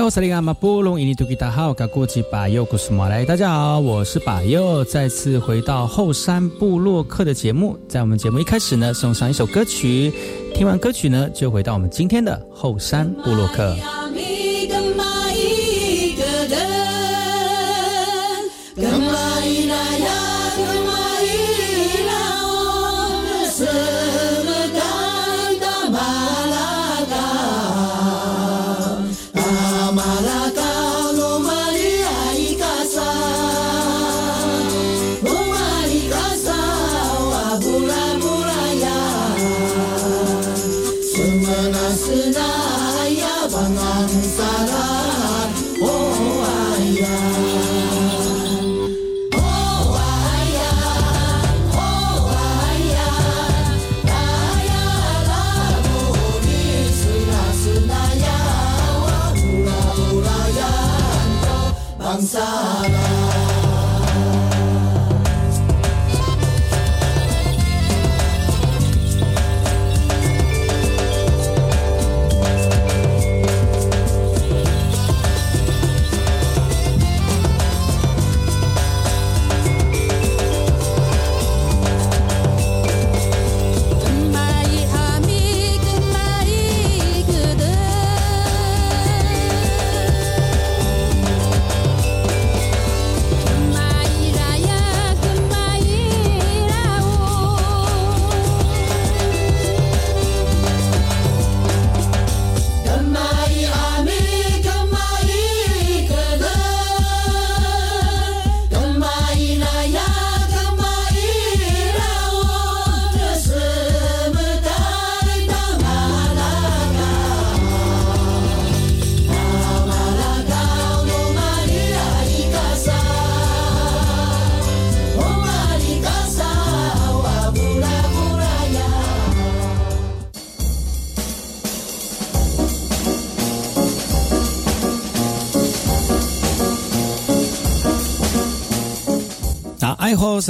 来，我是利阿马布隆伊尼图吉达好，噶过去把右古斯马来，大家好，我是巴尤，再次回到后山部落客的节目，在我们节目一开始呢，送上一首歌曲，听完歌曲呢，就回到我们今天的后山部落客。是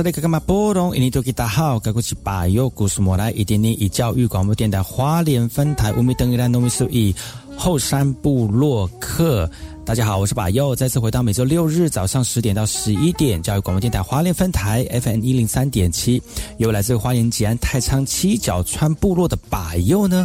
那个嘛？波隆，印尼多吉大好，该过去把右故事莫来，一点点以教育广播电台花莲分台五米等于兰农米数一后山部落客。大家好，我是把右，再次回到每周六日早上十点到十一点，教育广播电台华联分台 FM 一零三点七，由来自花莲吉安太仓七角川部落的把右呢。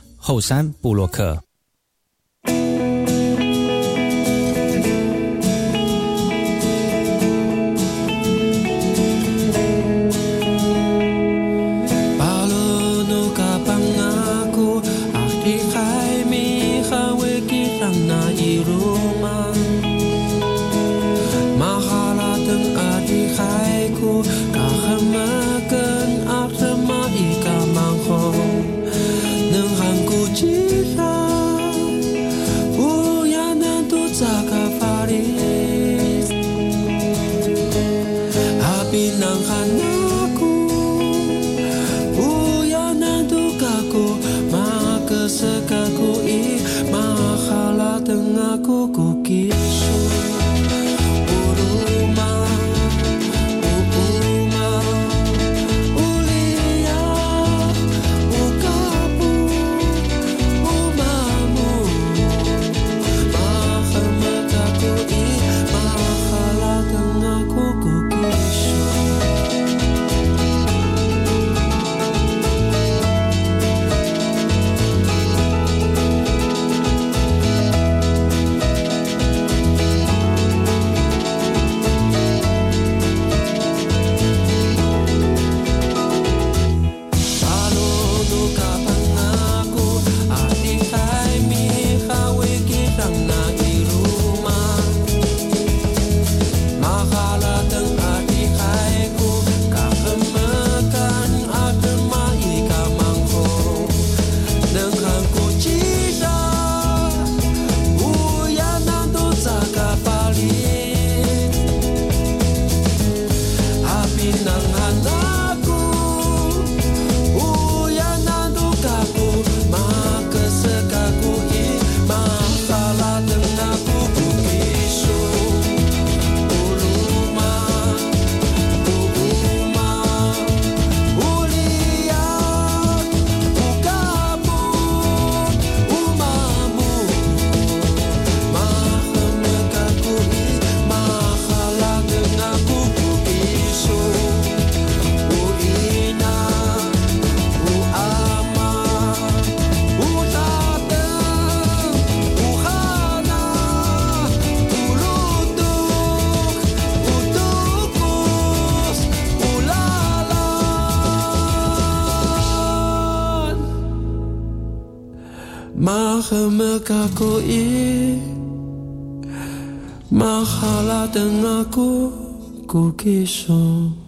后山布洛克。Ku Mahala dengan aku ku kisah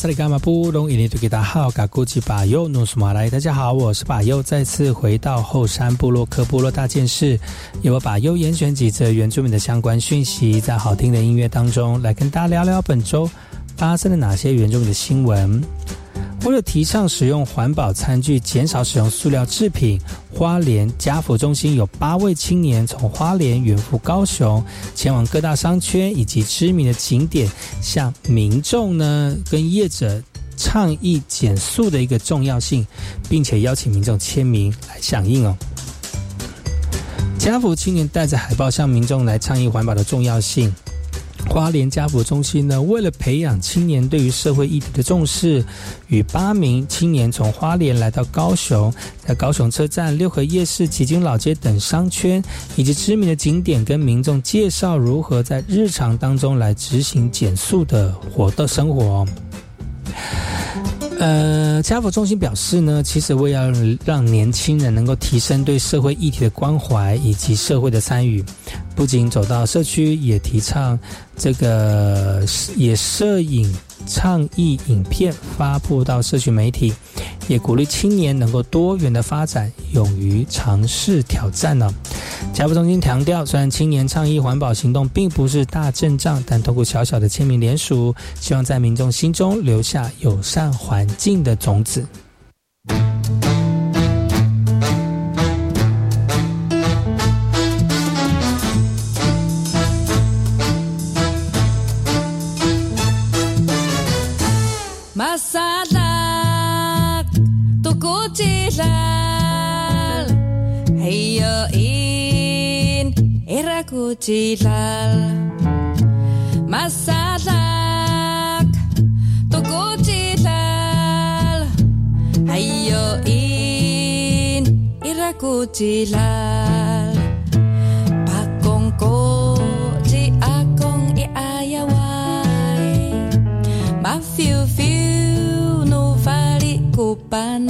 萨利伽马布隆伊尼图吉达好，嘎古吉巴尤努苏马来，大家好，我是巴尤，再次回到后山部落科部落大件事，由我巴尤严选几则原住民的相关讯息，在好听的音乐当中来跟大家聊聊本周发生了哪些原住民的新闻。为了提倡使用环保餐具，减少使用塑料制品，花莲家福中心有八位青年从花莲远赴高雄，前往各大商圈以及知名的景点，向民众呢跟业者倡议减速的一个重要性，并且邀请民众签名来响应哦。家福青年带着海报向民众来倡议环保的重要性。花莲家福中心呢，为了培养青年对于社会议题的重视，与八名青年从花莲来到高雄，在高雄车站、六合夜市、旗津老街等商圈以及知名的景点，跟民众介绍如何在日常当中来执行减速的活的生活。呃，家福中心表示呢，其实为了让年轻人能够提升对社会议题的关怀以及社会的参与，不仅走到社区，也提倡这个也摄影。倡议影片发布到社区媒体，也鼓励青年能够多元的发展，勇于尝试挑战呢。家福中心强调，虽然青年倡议环保行动并不是大阵仗，但通过小小的签名联署，希望在民众心中留下友善环境的种子。kochidlal masadlak to kochidlal hayo in irakuchidlal pakong ko ti akong iayaway mafiu fiu no vali kupan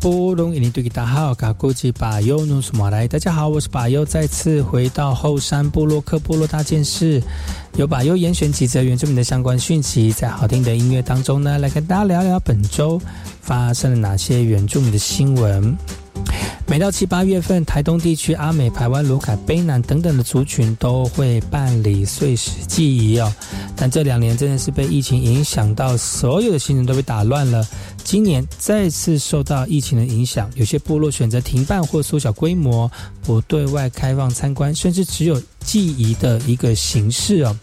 布隆，印尼对吉大好，卡古吉巴尤努苏马来。大家好，我是巴尤，再次回到后山部落克部落大件事，由巴尤严选几则原住民的相关讯息，在好听的音乐当中呢，来跟大家聊聊本周发生了哪些原住民的新闻。每到七八月份，台东地区阿美、台湾、卢凯、卑南等等的族群都会办理碎石祭仪哦。但这两年真的是被疫情影响到，所有的行程都被打乱了。今年再次受到疫情的影响，有些部落选择停办或缩小规模，不对外开放参观，甚至只有祭仪的一个形式哦。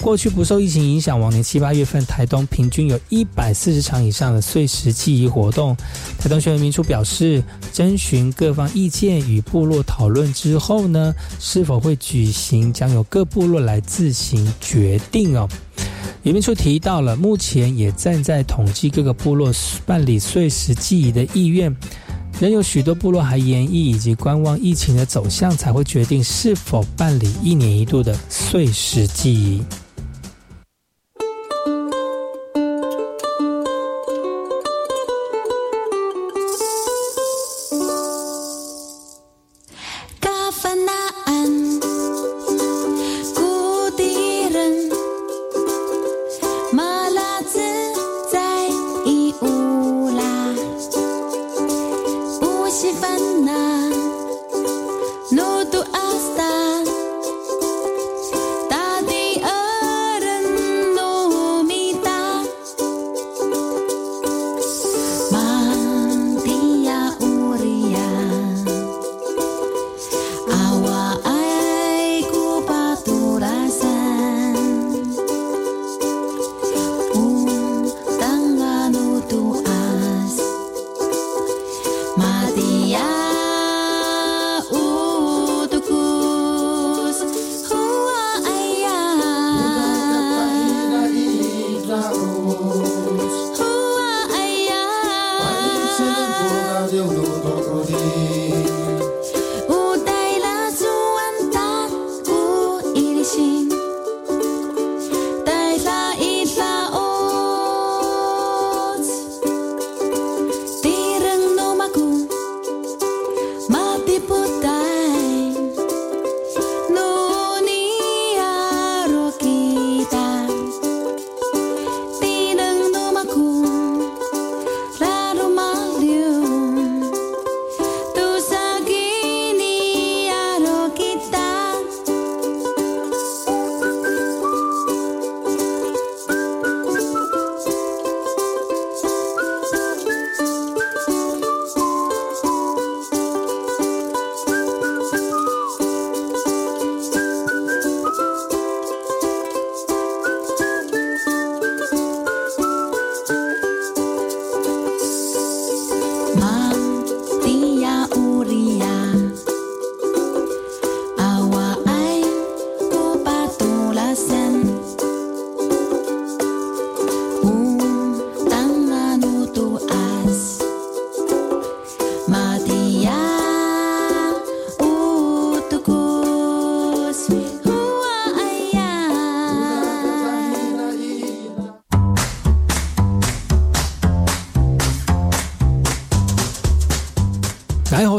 过去不受疫情影响，往年七八月份，台东平均有一百四十场以上的碎石祭仪活动。台东宣文民处表示，征询各方意见与部落讨论之后呢，是否会举行，将由各部落来自行决定哦。移民处提到了，目前也正在统计各个部落办理碎石祭仪的意愿，仍有许多部落还研议以及观望疫情的走向，才会决定是否办理一年一度的碎石祭仪。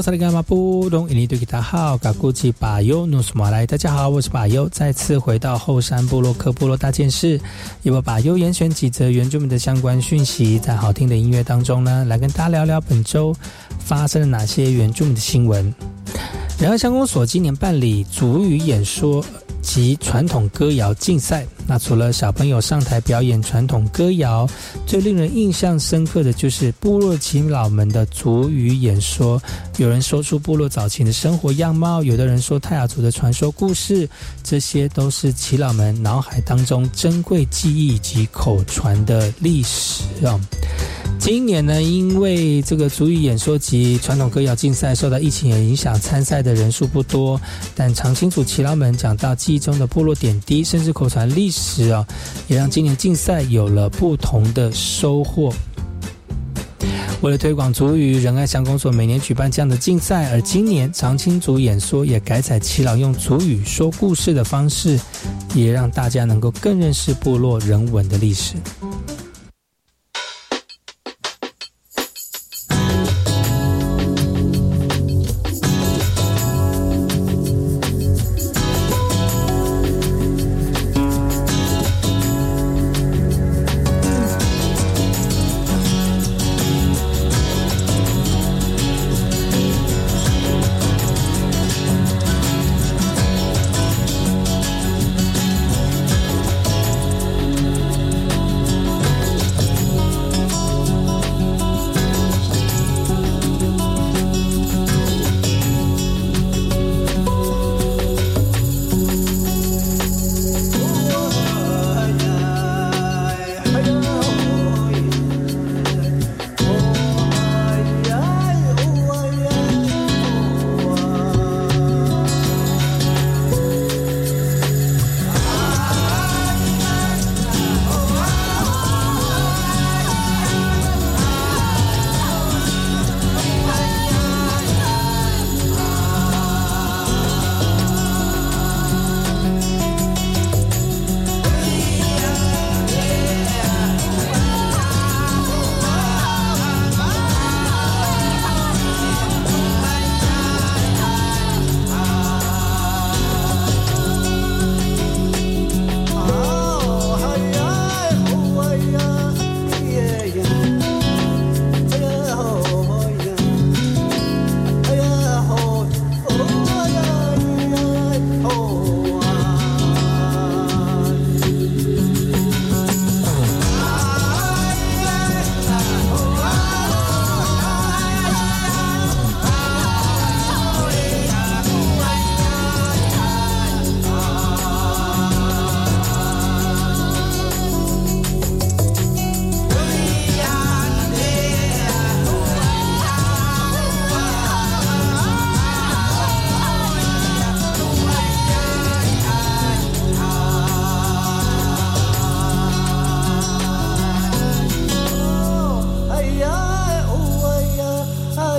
萨利干马布隆，伊尼对吉他好，嘎古吉巴尤努斯马来。大家好，我是巴尤，再次回到后山部落克部落大件事，由我巴尤严选几则原住民的相关讯息，在好听的音乐当中呢，来跟大家聊聊本周发生了哪些原住民的新闻。然而，乡公所今年办理主语演说。及传统歌谣竞赛，那除了小朋友上台表演传统歌谣，最令人印象深刻的就是部落耆老们的族语演说。有人说出部落早期的生活样貌，有的人说泰雅族的传说故事，这些都是耆老们脑海当中珍贵记忆及口传的历史啊。今年呢，因为这个足语演说及传统歌谣竞赛受到疫情的影响，参赛的人数不多。但常青组耆老们讲到记忆中的部落点滴，甚至口传历史啊，也让今年竞赛有了不同的收获。为了推广足语，仁爱乡公所每年举办这样的竞赛，而今年常青组演说也改采耆老用足语说故事的方式，也让大家能够更认识部落人文的历史。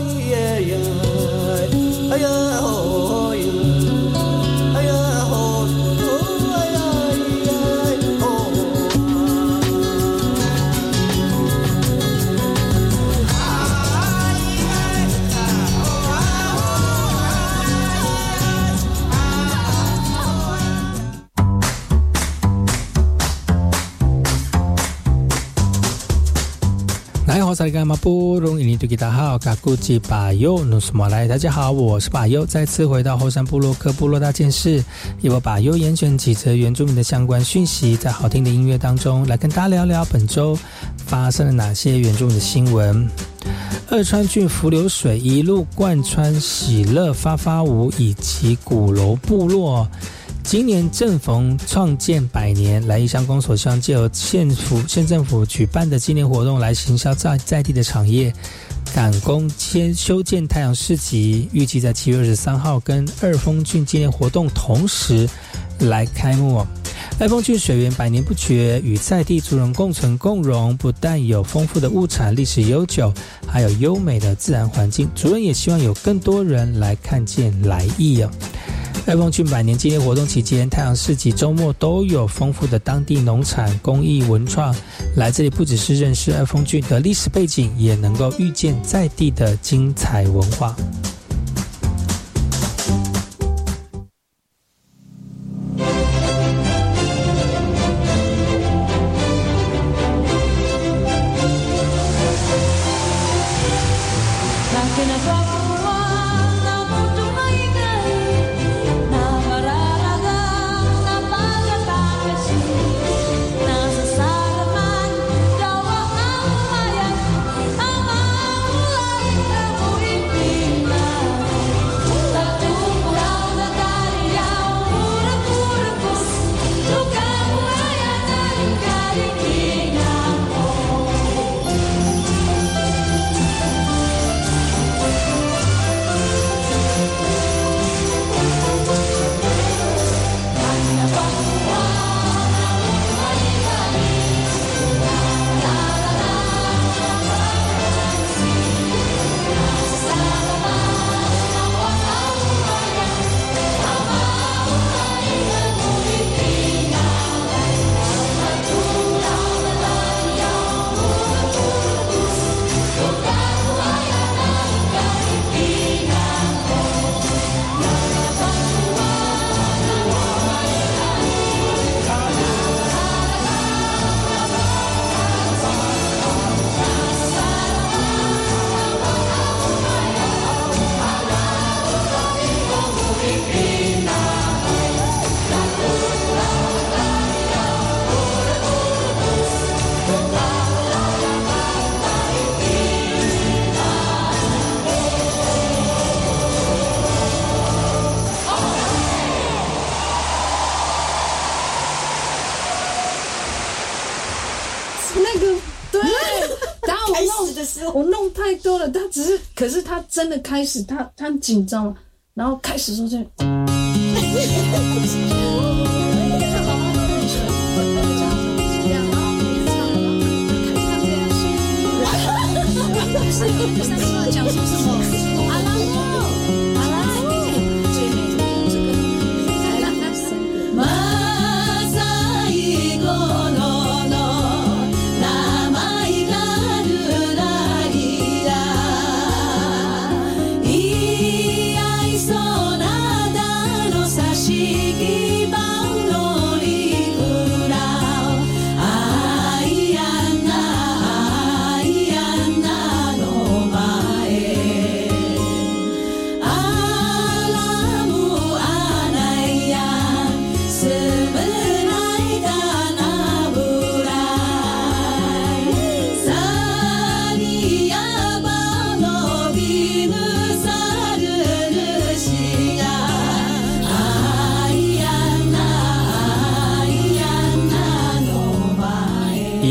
yeah, yeah, yeah. 干马布隆伊尼对吉达好，卡古吉巴尤努斯莫来。大家好，我是巴尤，再次回到后山部落克部落大件事，由我巴尤严选几则原住民的相关讯息，在好听的音乐当中来跟大家聊聊本周发生了哪些原住民的新闻。二川郡伏流水一路贯穿喜乐发发舞以及鼓楼部落。今年正逢创建百年，来义乡公所希望借由县府县政府举办的纪念活动，来行销在在地的产业，赶工签修建太阳市集，预计在七月二十三号跟二峰郡纪念活动同时来开幕。二峰郡水源百年不绝，与在地族人共存共荣，不但有丰富的物产、历史悠久，还有优美的自然环境。族人也希望有更多人来看见来意哦。爱峰郡百年纪念活动期间，太阳市集周末都有丰富的当地农产、工艺、文创。来这里不只是认识爱峰郡的历史背景，也能够遇见在地的精彩文化。那个对，然后我弄我弄太多了，他只是，可是他真的开始，他他很紧张，然后开始说这。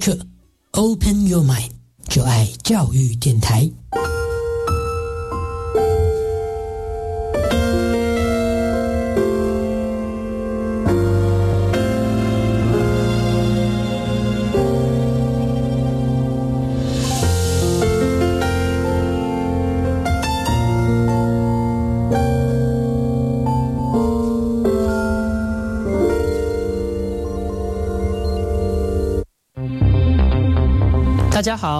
是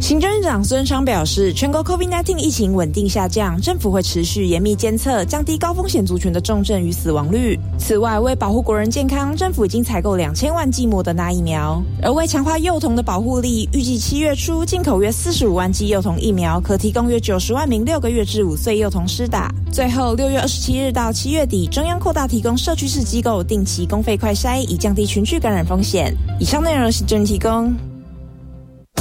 行政院长孙昌表示，全国 COVID-19 疫情稳定下降，政府会持续严密监测，降低高风险族群的重症与死亡率。此外，为保护国人健康，政府已经采购两千万剂莫德纳疫苗。而为强化幼童的保护力，预计七月初进口约四十五万剂幼童疫苗，可提供约九十万名六个月至五岁幼童施打。最后，六月二十七日到七月底，中央扩大提供社区式机构定期公费快筛，以降低群聚感染风险。以上内容由行政提供。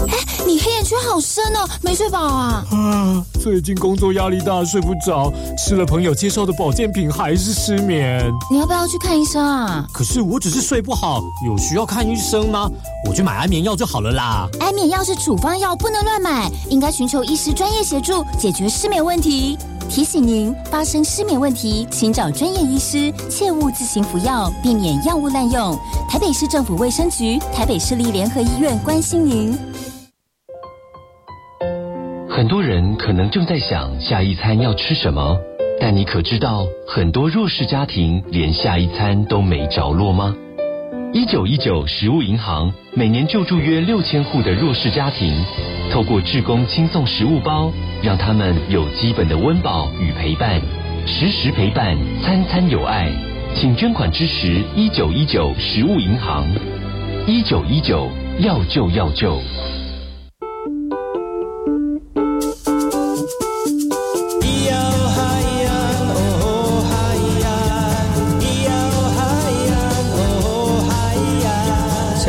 哎你黑眼圈好深哦，没睡饱啊？啊，最近工作压力大，睡不着，吃了朋友介绍的保健品还是失眠。你要不要去看医生啊？可是我只是睡不好，有需要看医生吗？我去买安眠药就好了啦。安眠药是处方药，不能乱买，应该寻求医师专业协助，解决失眠问题。提醒您，发生失眠问题，请找专业医师，切勿自行服药，避免药物滥用。台北市政府卫生局、台北市立联合医院关心您。很多人可能正在想下一餐要吃什么，但你可知道很多弱势家庭连下一餐都没着落吗？一九一九食物银行每年救助约六千户的弱势家庭，透过志工轻送食物包，让他们有基本的温饱与陪伴，时时陪伴，餐餐有爱。请捐款支持一九一九食物银行，一九一九要救要救。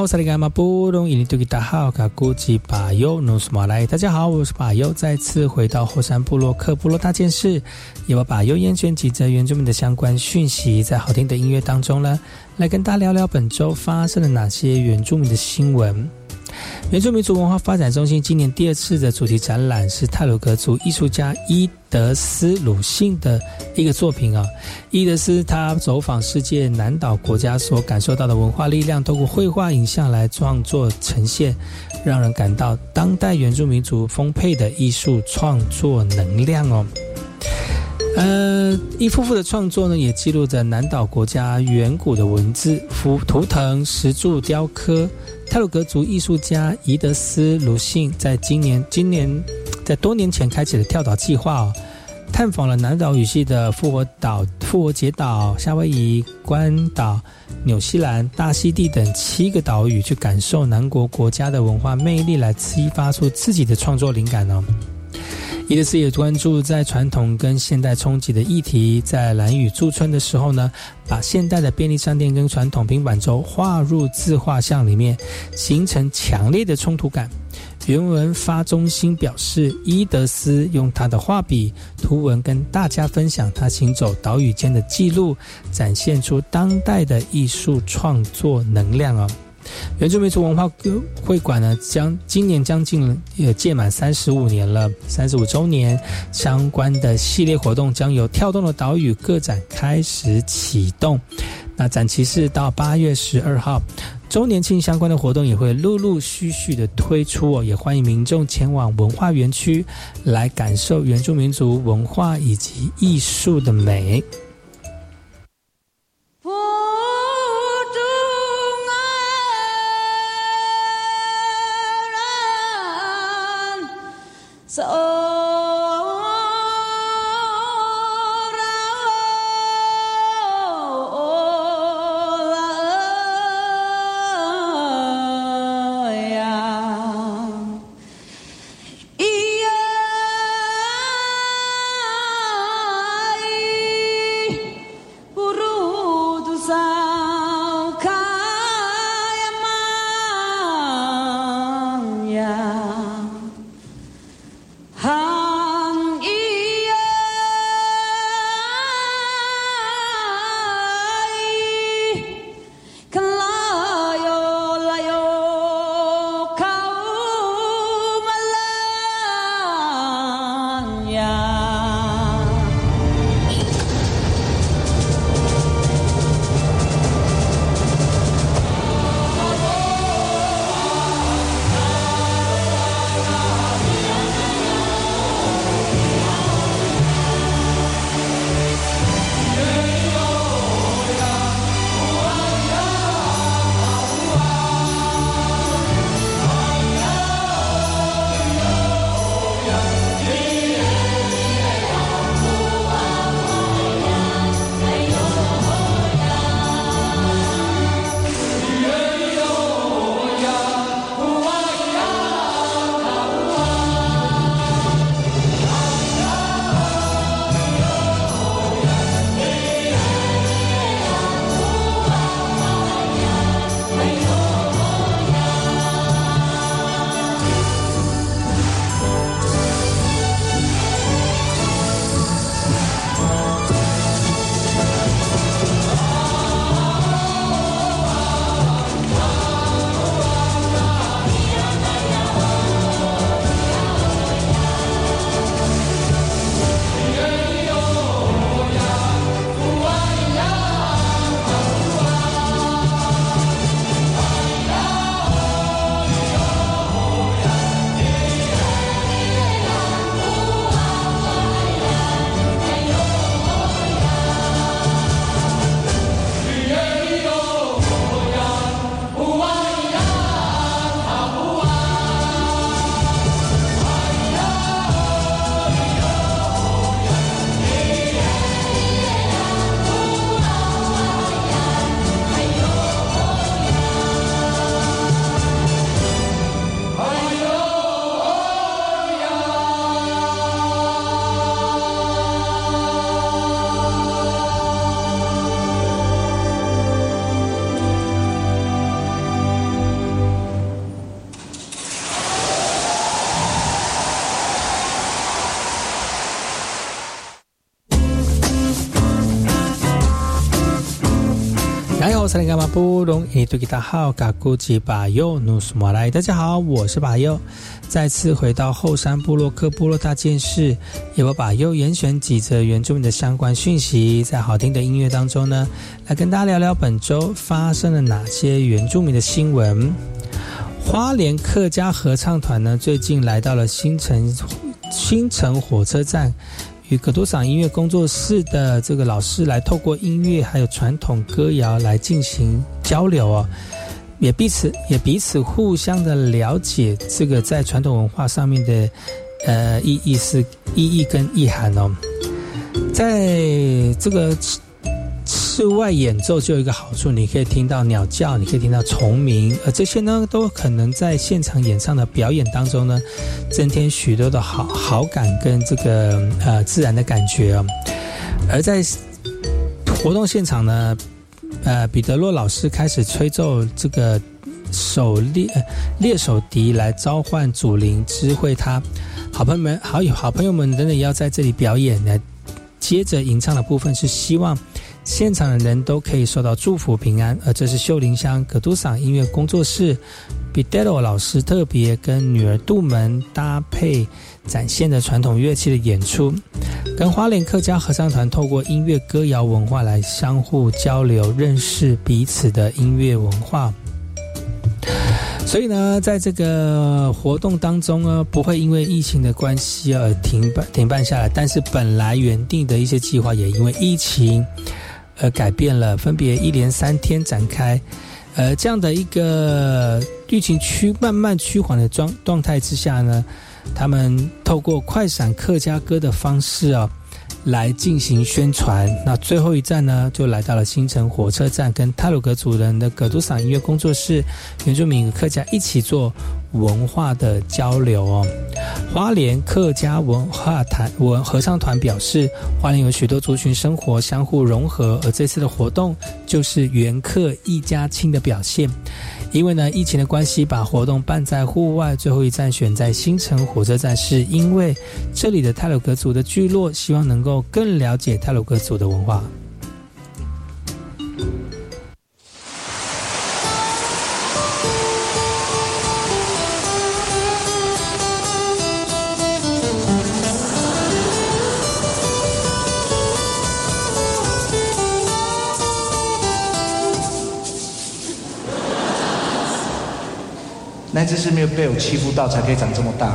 我是马布隆，伊尼多吉达好，卡古吉巴尤努斯马来。大家好，我是巴尤，再次回到后山部落克部落大件事，也把巴尤严选几则原住民的相关讯息，在好听的音乐当中呢，来跟大家聊聊本周发生了哪些原住民的新闻。原住民族文化发展中心今年第二次的主题展览是泰鲁格族艺术家伊德斯鲁信的一个作品啊。伊德斯他走访世界南岛国家所感受到的文化力量，透过绘画、影像来创作呈现，让人感到当代原住民族丰沛的艺术创作能量哦。呃，一幅幅的创作呢，也记录着南岛国家远古的文字、图图腾、石柱、雕刻。泰鲁格族艺术家伊德斯·鲁信在今年今年在多年前开启了跳岛计划哦，探访了南岛语系的复活岛、复活节岛、夏威夷、关岛、纽西兰、大溪地等七个岛屿，去感受南国国家的文化魅力，来激发出自己的创作灵感哦。伊德斯也关注在传统跟现代冲击的议题，在蓝屿驻村的时候呢，把现代的便利商店跟传统平板轴画入自画像里面，形成强烈的冲突感。原文发中心表示，伊德斯用他的画笔图文跟大家分享他行走岛屿间的记录，展现出当代的艺术创作能量啊。原住民族文化会馆呢，将今年将近也届满三十五年了，三十五周年相关的系列活动将由跳动的岛屿个展开始启动。那展期是到八月十二号，周年庆相关的活动也会陆陆续续的推出哦，也欢迎民众前往文化园区来感受原住民族文化以及艺术的美。萨利伽马布隆伊杜吉达好，嘎古吉巴尤努斯马来。大家好，我是巴尤，再次回到后山部落克部落大件事，也我巴尤严选几则原住民的相关讯息，在好听的音乐当中呢，来跟大家聊聊本周发生了哪些原住民的新闻。花莲客家合唱团呢，最近来到了新城新城火车站。与格多赏音乐工作室的这个老师来透过音乐还有传统歌谣来进行交流哦，也彼此也彼此互相的了解这个在传统文化上面的呃意义是意义跟意涵哦，在这个。室外演奏就有一个好处，你可以听到鸟叫，你可以听到虫鸣，而这些呢，都可能在现场演唱的表演当中呢，增添许多的好好感跟这个呃自然的感觉哦。而在活动现场呢，呃，彼得洛老师开始吹奏这个手猎猎手笛来召唤祖灵，知会他好朋友们、好友、好朋友们等等要在这里表演呢。接着吟唱的部分是希望。现场的人都可以受到祝福平安，而这是秀林乡葛都桑音乐工作室 b i d e l o 老师特别跟女儿杜门搭配展现的传统乐器的演出，跟花莲客家合唱团透过音乐歌谣文化来相互交流，认识彼此的音乐文化。所以呢，在这个活动当中呢，不会因为疫情的关系而停办停办下来，但是本来原定的一些计划也因为疫情。呃改变了，分别一连三天展开，呃，这样的一个疫情趋慢慢趋缓的状状态之下呢，他们透过快闪客家歌的方式啊。来进行宣传。那最后一站呢，就来到了新城火车站，跟泰鲁格族人的葛都桑音乐工作室、原住民客家一起做文化的交流哦。花莲客家文化团文合唱团表示，花莲有许多族群生活相互融合，而这次的活动就是原客一家亲的表现。因为呢，疫情的关系，把活动办在户外，最后一站选在新城火车站，是因为这里的泰鲁格族的聚落，希望能够更了解泰鲁格族的文化。那只是没有被我欺负到，才可以长这么大。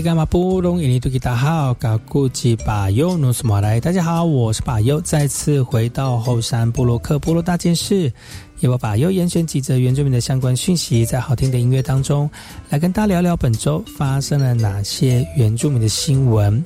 大家好，我是里干嘛布隆印尼多吉达好，嘎古吉巴尤努斯马来。大家好，我是巴尤，再次回到后山部落克部落大件事，也我巴尤严选几则原住民的相关讯息，在好听的音乐当中，来跟大家聊聊本周发生了哪些原住民的新闻。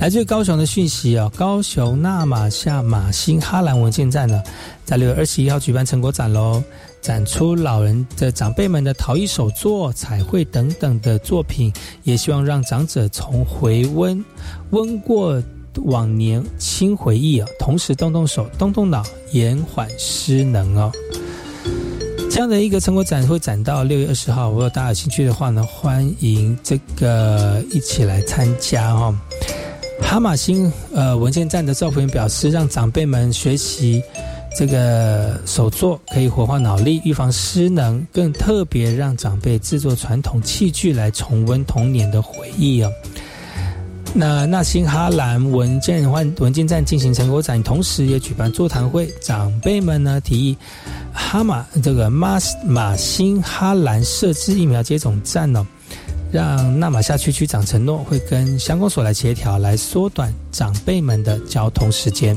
来自高雄的讯息哦，高雄纳马夏马新哈兰文件站呢，在六月二十一号举办成果展喽，展出老人的长辈们的陶艺手作、彩绘等等的作品，也希望让长者从回温温过往年轻回忆啊，同时动动手、动动脑，延缓失能哦。这样的一个成果展会展到六月二十号，如果大家有兴趣的话呢，欢迎这个一起来参加哦。哈马星呃文件站的赵福员表示，让长辈们学习这个手作，可以活化脑力，预防失能，更特别让长辈制作传统器具来重温童年的回忆哦。那纳新哈兰文件换文件站进行成果展，同时也举办座谈会。长辈们呢提议，哈马这个马马新哈兰设置疫苗接种站呢、让纳马夏区区长承诺会跟乡公所来协调，来缩短长辈们的交通时间。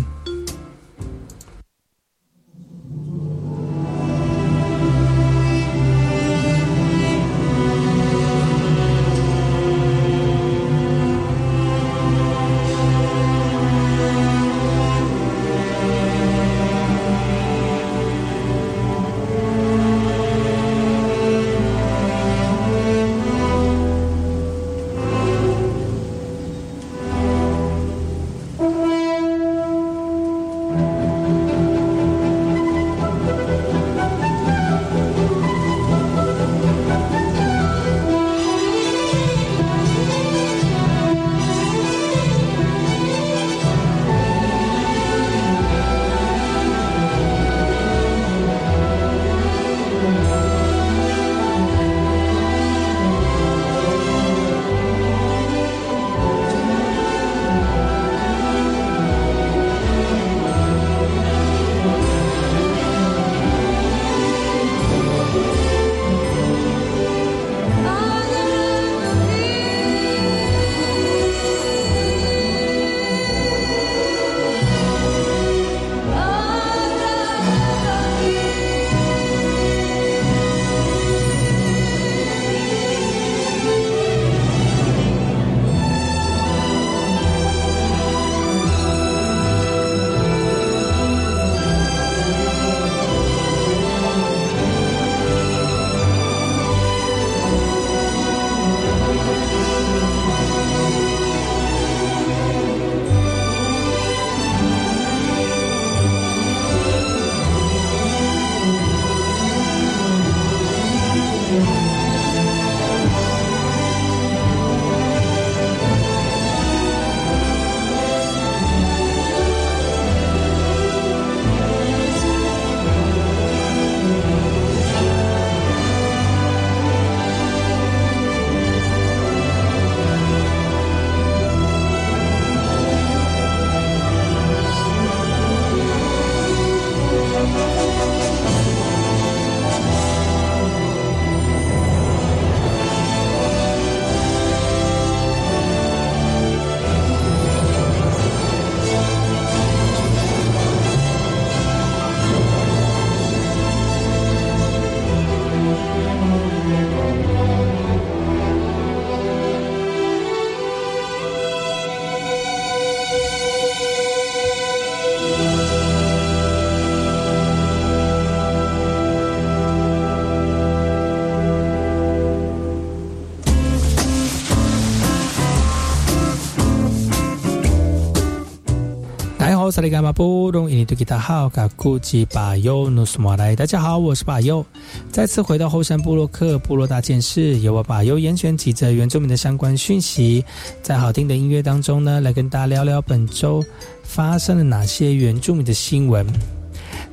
萨利伽马布隆印尼多吉达好，嘎古吉巴尤努斯马来。大家好，我是巴尤，再次回到后山部落克部落大件事，由我巴尤严选几则原住民的相关讯息，在好听的音乐当中呢，来跟大家聊聊本周发生了哪些原住民的新闻。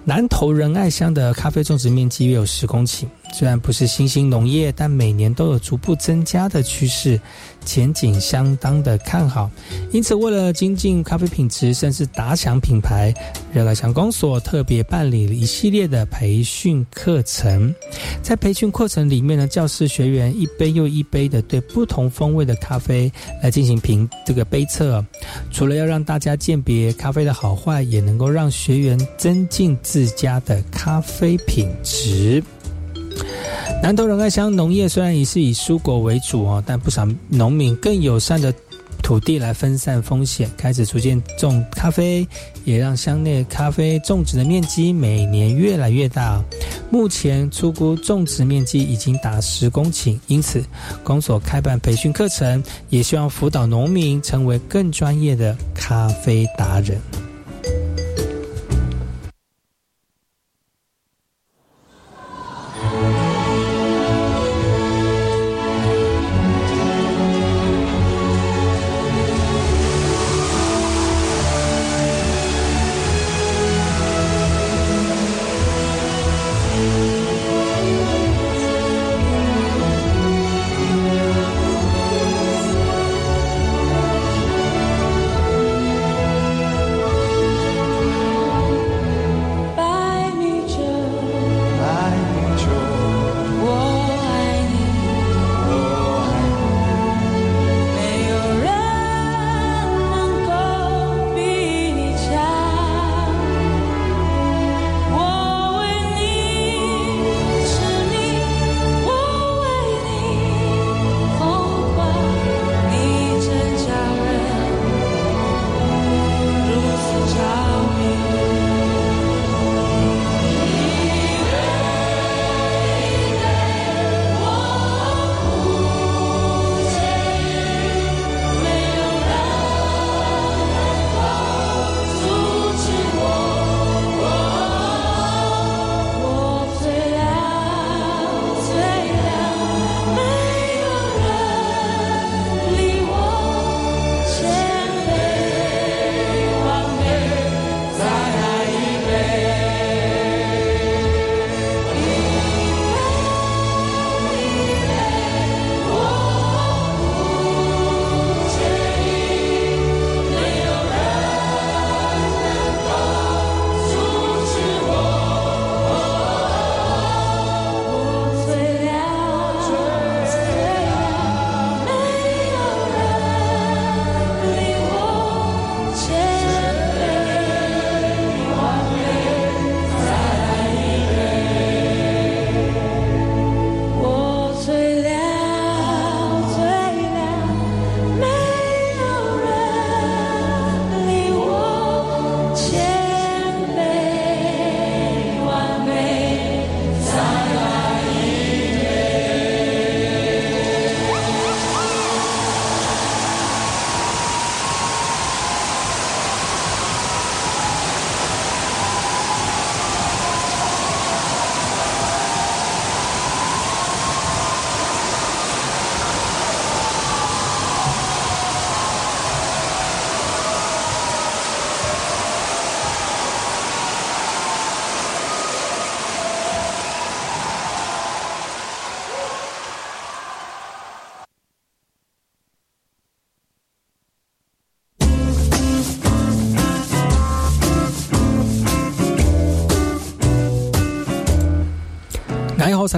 南投仁爱乡的咖啡种植面积约有十公顷，虽然不是新兴农业，但每年都有逐步增加的趋势，前景相当的看好。因此，为了精进咖啡品质，甚至打响品牌，热来强公所特别办理了一系列的培训课程。在培训课程里面呢，教师学员一杯又一杯的对不同风味的咖啡来进行评这个杯测，除了要让大家鉴别咖啡的好坏，也能够让学员增进自家的咖啡品质。南投仁爱乡农业虽然也是以蔬果为主哦，但不少农民更友善的土地来分散风险，开始逐渐种咖啡，也让乡内咖啡种植的面积每年越来越大。目前出估种植面积已经达十公顷，因此公所开办培训课程，也希望辅导农民成为更专业的咖啡达人。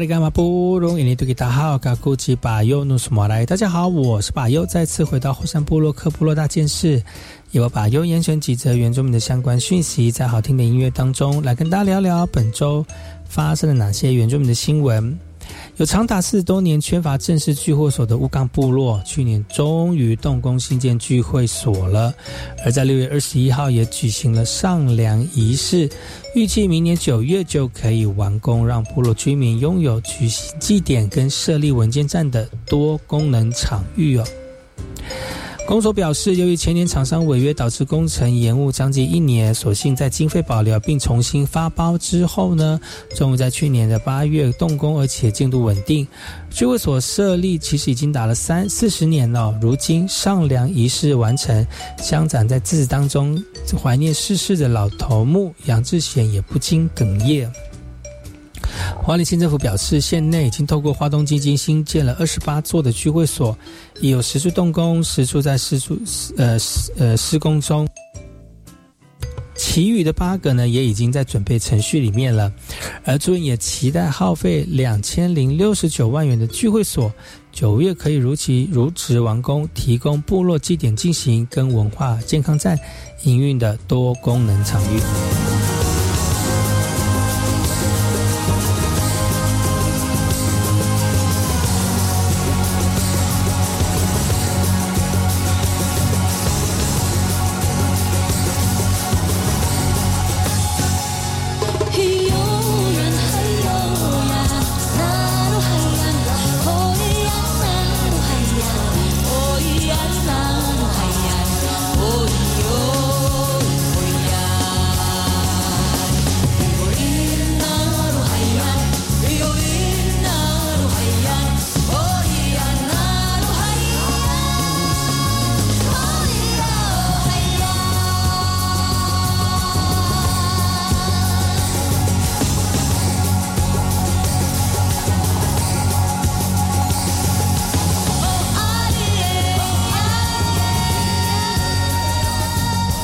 萨利干嘛不容易？你对大家好，嘎古吉巴尤努什么来？大家好，我是巴尤，再次回到后山部落克部落大件事，由我巴尤严选几则原住民的相关讯息，在好听的音乐当中来跟大家聊聊本周发生了哪些原住民的新闻。有长达四十多年缺乏正式聚会所的乌干部落，去年终于动工新建聚会所了。而在六月二十一号也举行了上梁仪式，预计明年九月就可以完工，让部落居民拥有举行祭典跟设立文件站的多功能场域哦。公所表示，由于前年厂商违约导致工程延误将近一年，所幸在经费保留并重新发包之后呢，终于在去年的八月动工，而且进度稳定。聚会所设立其实已经打了三四十年了，如今上梁仪式完成，乡长在致辞当中怀念逝世的老头目杨志贤也不禁哽咽。花莲县政府表示，县内已经透过花东基金新建了二十八座的聚会所，已有十处动工，十处在施处呃呃施工中。其余的八个呢，也已经在准备程序里面了。而主任也期待耗费两千零六十九万元的聚会所，九月可以如期如职完工，提供部落祭典进行跟文化健康站营运的多功能场域。